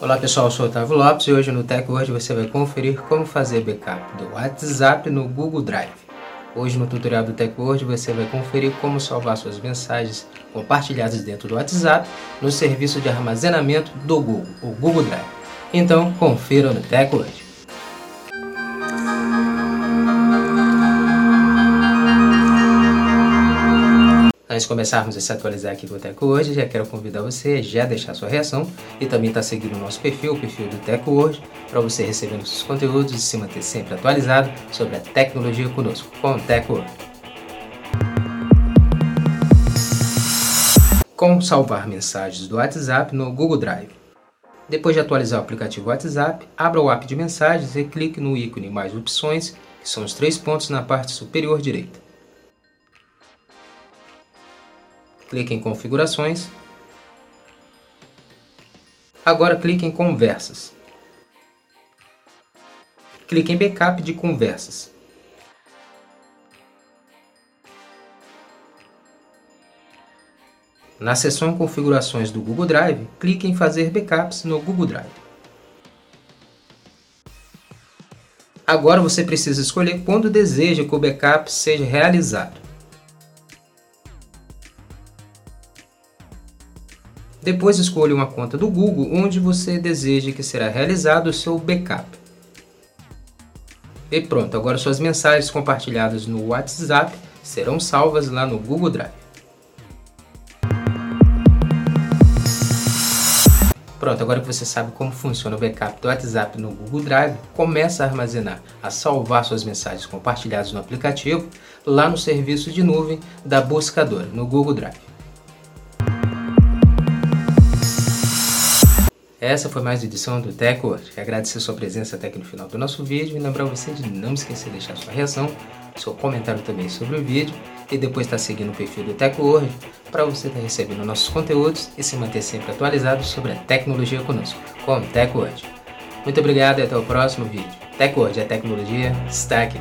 Olá pessoal, eu sou o Otávio Lopes e hoje no Tech Word você vai conferir como fazer backup do WhatsApp no Google Drive. Hoje no tutorial do Tech Word você vai conferir como salvar suas mensagens compartilhadas dentro do WhatsApp no serviço de armazenamento do Google, o Google Drive. Então confira no Tech Word. Antes de começarmos a se atualizar aqui do Teco hoje, já quero convidar você já deixar sua reação e também estar tá seguindo o nosso perfil, o perfil do Teco hoje, para você receber nossos conteúdos e se manter sempre atualizado sobre a tecnologia conosco, com o Teco. Como salvar mensagens do WhatsApp no Google Drive. Depois de atualizar o aplicativo WhatsApp, abra o app de mensagens e clique no ícone mais opções, que são os três pontos na parte superior direita. Clique em Configurações. Agora clique em Conversas. Clique em Backup de conversas. Na seção Configurações do Google Drive, clique em Fazer backups no Google Drive. Agora você precisa escolher quando deseja que o backup seja realizado. Depois escolha uma conta do Google onde você deseja que será realizado o seu backup. E pronto, agora suas mensagens compartilhadas no WhatsApp serão salvas lá no Google Drive. Pronto, agora que você sabe como funciona o backup do WhatsApp no Google Drive, começa a armazenar, a salvar suas mensagens compartilhadas no aplicativo lá no serviço de nuvem da buscadora, no Google Drive. Essa foi mais uma edição do TechWord. Agradecer sua presença até aqui no final do nosso vídeo e lembrar você de não esquecer de deixar sua reação, seu comentário também sobre o vídeo e depois estar seguindo o perfil do TechWord para você estar recebendo nossos conteúdos e se manter sempre atualizado sobre a tecnologia conosco, com TechWord. Muito obrigado e até o próximo vídeo. TechWord, a tecnologia está aqui.